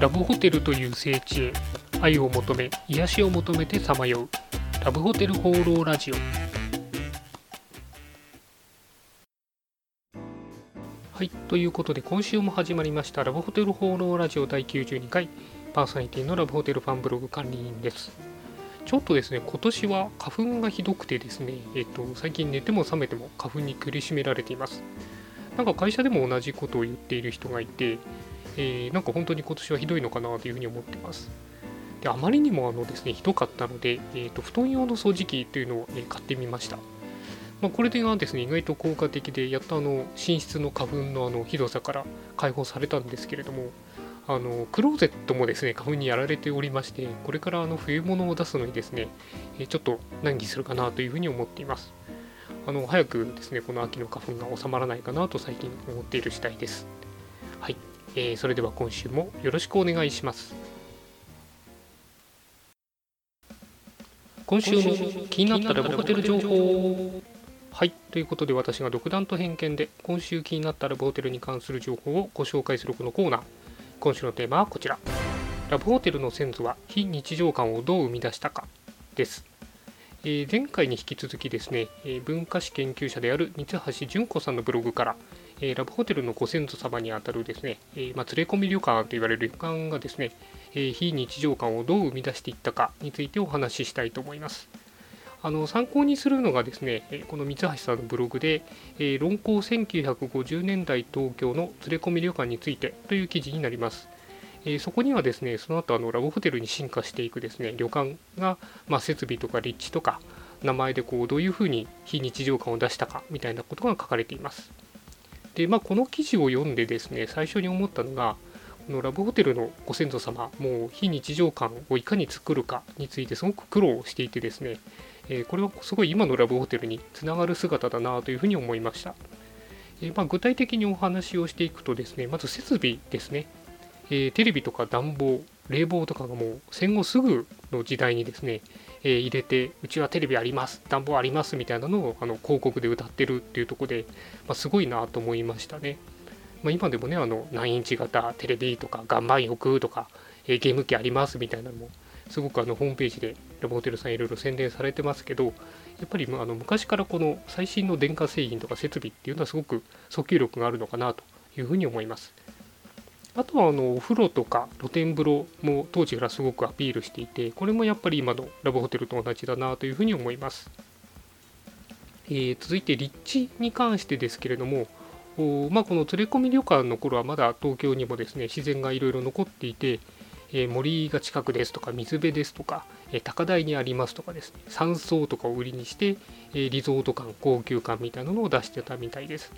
ラブホテルという聖地へ愛を求め癒しを求めてさまよう。ラブホテル放浪ラジオ。はいということで今週も始まりましたラブホテル放浪ラジオ第92回パーソナリティのラブホテルファンブログ管理人です。ちょっとですね今年は花粉がひどくてですねえっと最近寝ても覚めても花粉に苦しめられています。なんか会社でも同じことを言っている人がいてえー、なんか本当に今年はひどいのかなというふうに思ってます。であまりにもあのですねひどかったので、えーと、布団用の掃除機というのを、え買ってみました。まあ、これではですね意外と効果的でやっとあの寝室の花粉のあのひどさから解放されたんですけれどもあのクローゼットもですね花粉にやられておりましてこれからあの冬物を出すのにですねちょっと難儀するかなというふうに思っていますあの早くですねこの秋の花粉が収まらないかなと最近思っている次第ですえー、それでは今週もよろしくお願いします。今週も気になったラブホテル情報はい、ということで私が独断と偏見で今週気になったラブホテルに関する情報をご紹介するこのコーナー。今週のテーマはこちら。ラブホテルの先祖は非日常感をどう生み出したかです。えー、前回に引き続きですね、え、文化史研究者である三橋純子さんのブログからえー、ラブホテルのご先祖様にあたるですね、えー、まあ、連れ込み旅館と言われる旅館がですね、えー、非日常感をどう生み出していったかについてお話ししたいと思います。あの参考にするのがですね、この三橋さんのブログで、え論考1950年代東京の連れ込み旅館についてという記事になります。えそこにはですね、その後あのラブホテルに進化していくですね、旅館が、まあ、設備とか立地とか、名前でこうどういうふうに非日常感を出したかみたいなことが書かれています。で、まあ、この記事を読んでですね、最初に思ったのが、このラブホテルのご先祖様、もう非日常感をいかに作るかについてすごく苦労していてですね、えー、これはすごい今のラブホテルにつながる姿だなというふうに思いました。えー、まあ、具体的にお話をしていくとですね、まず設備ですね、えー、テレビとか暖房、冷房とかがもう戦後すぐの時代にですね、えー、入れてうちはテレビあります暖房ありますみたいなのをあの広告で歌ってるっていうとこで、まあ、すごいなと思いましたね、まあ、今でもねあの9インチ型テレビとか岩盤浴とか、えー、ゲーム機ありますみたいなのもすごくあのホームページでラボホテルさんいろいろ宣伝されてますけどやっぱりあの昔からこの最新の電化製品とか設備っていうのはすごく訴求力があるのかなというふうに思います。あとはあのお風呂とか露天風呂も当時からすごくアピールしていてこれもやっぱり今のラブホテルと同じだなというふうに思います、えー、続いて立地に関してですけれどもまあ、この連れ込み旅館の頃はまだ東京にもですね自然がいろいろ残っていて、えー、森が近くですとか水辺ですとか、えー、高台にありますとかですね山荘とかを売りにして、えリゾート感高級感みたいなのを出してたみたいです。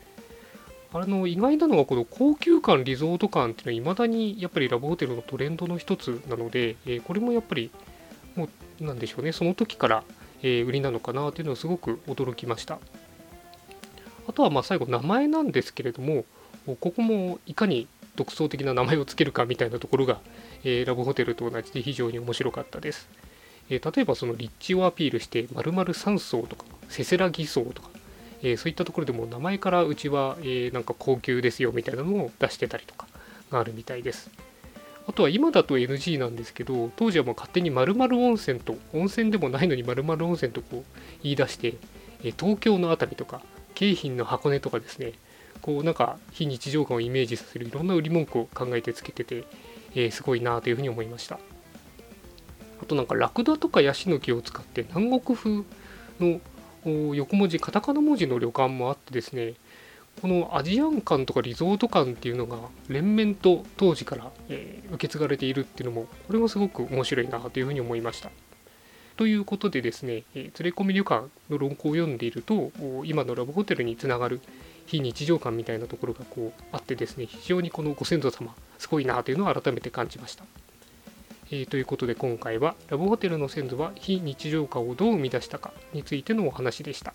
あの意外なのはこの高級感リゾート感っていうのはいまだにやっぱりラブホテルのトレンドの一つなので、えー、これもやっぱりもうなんでしょうねその時から、えー、売りなのかなというのをすごく驚きました。あとはまあ最後名前なんですけれどもここもいかに独創的な名前を付けるかみたいなところが、えー、ラブホテルと同じで非常に面白かったです、え例えばその立地をアピールして丸々3層とかせせらぎ層とかえ、そういったところでも名前からうちは、えー、なんか高級ですよみたいなのを出してたりとかがあるみたいです。あとは今だと NG なんですけど当時はもう勝手に〇〇温泉と温泉でもないのに〇〇温泉とこう言い出して、え、東京の熱海とか京浜の箱根とかですねこうなんか非日常感をイメージさせるいろんな売り文句を考えてつけてて、えー、すごいなというふうに思いましたあとなんかラクダとかヤシの木を使って南国風の横文字カタカナ文字の旅館もあってですねこのアジアン館とかリゾート館っていうのが連綿と当時から、えー、受け継がれているっていうのもこれもすごく面白いなというふうに思いました。ということでですね、えー、連れ込み旅館の論考を読んでいると今のラブホテルにつながる非日常感みたいなところがこうあってですね非常にこのご先祖様すごいなというのを改めて感じました。えー、ということで今回はラブホテルの先祖は非日常化をどう生み出したかについてのお話でした。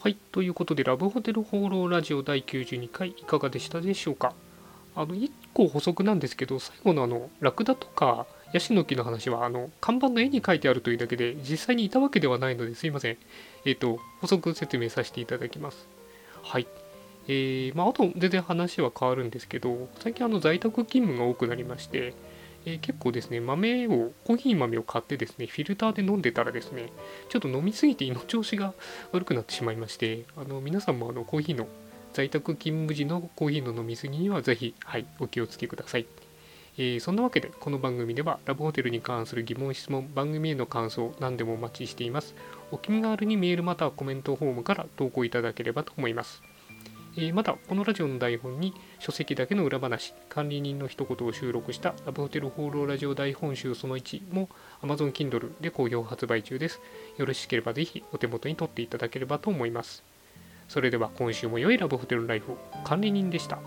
はい、ということでラブホテル放浪ラジオ第92回いかがでしたでしょうか？あの1個補足なんですけど最後のあのラクダとかヤシの木の話はあの看板の絵に書いてあるというだけで実際にいたわけではないのですいません。えっ、ー、と補足説明させていただきます。はい。えーまあ、あと全然話は変わるんですけど最近あの在宅勤務が多くなりまして、えー結構ですね豆をコーヒー豆を買ってですねフィルターで飲んでたらですねちょっと飲みすぎて胃の調子が悪くなってしまいましてあの皆さんもあのコーヒーの在宅勤務時のコーヒーの飲みすぎにはぜひ、はい、お気をつけください。えーそんなわけでこの番組ではラブホテルに関する疑問質問番組への感想何でもお待ちしていますお気軽にメールまたはコメントフォームから投稿いただければと思いますえーまたこのラジオの台本に書籍だけの裏話管理人の一言を収録したラブホテル放浪ラジオ台本集その1も Amazon Kindle で好評発売中です。よろしければぜひお手元に取っていただければと思います。それでは今週も良いラブホテルライフを。管理人でした。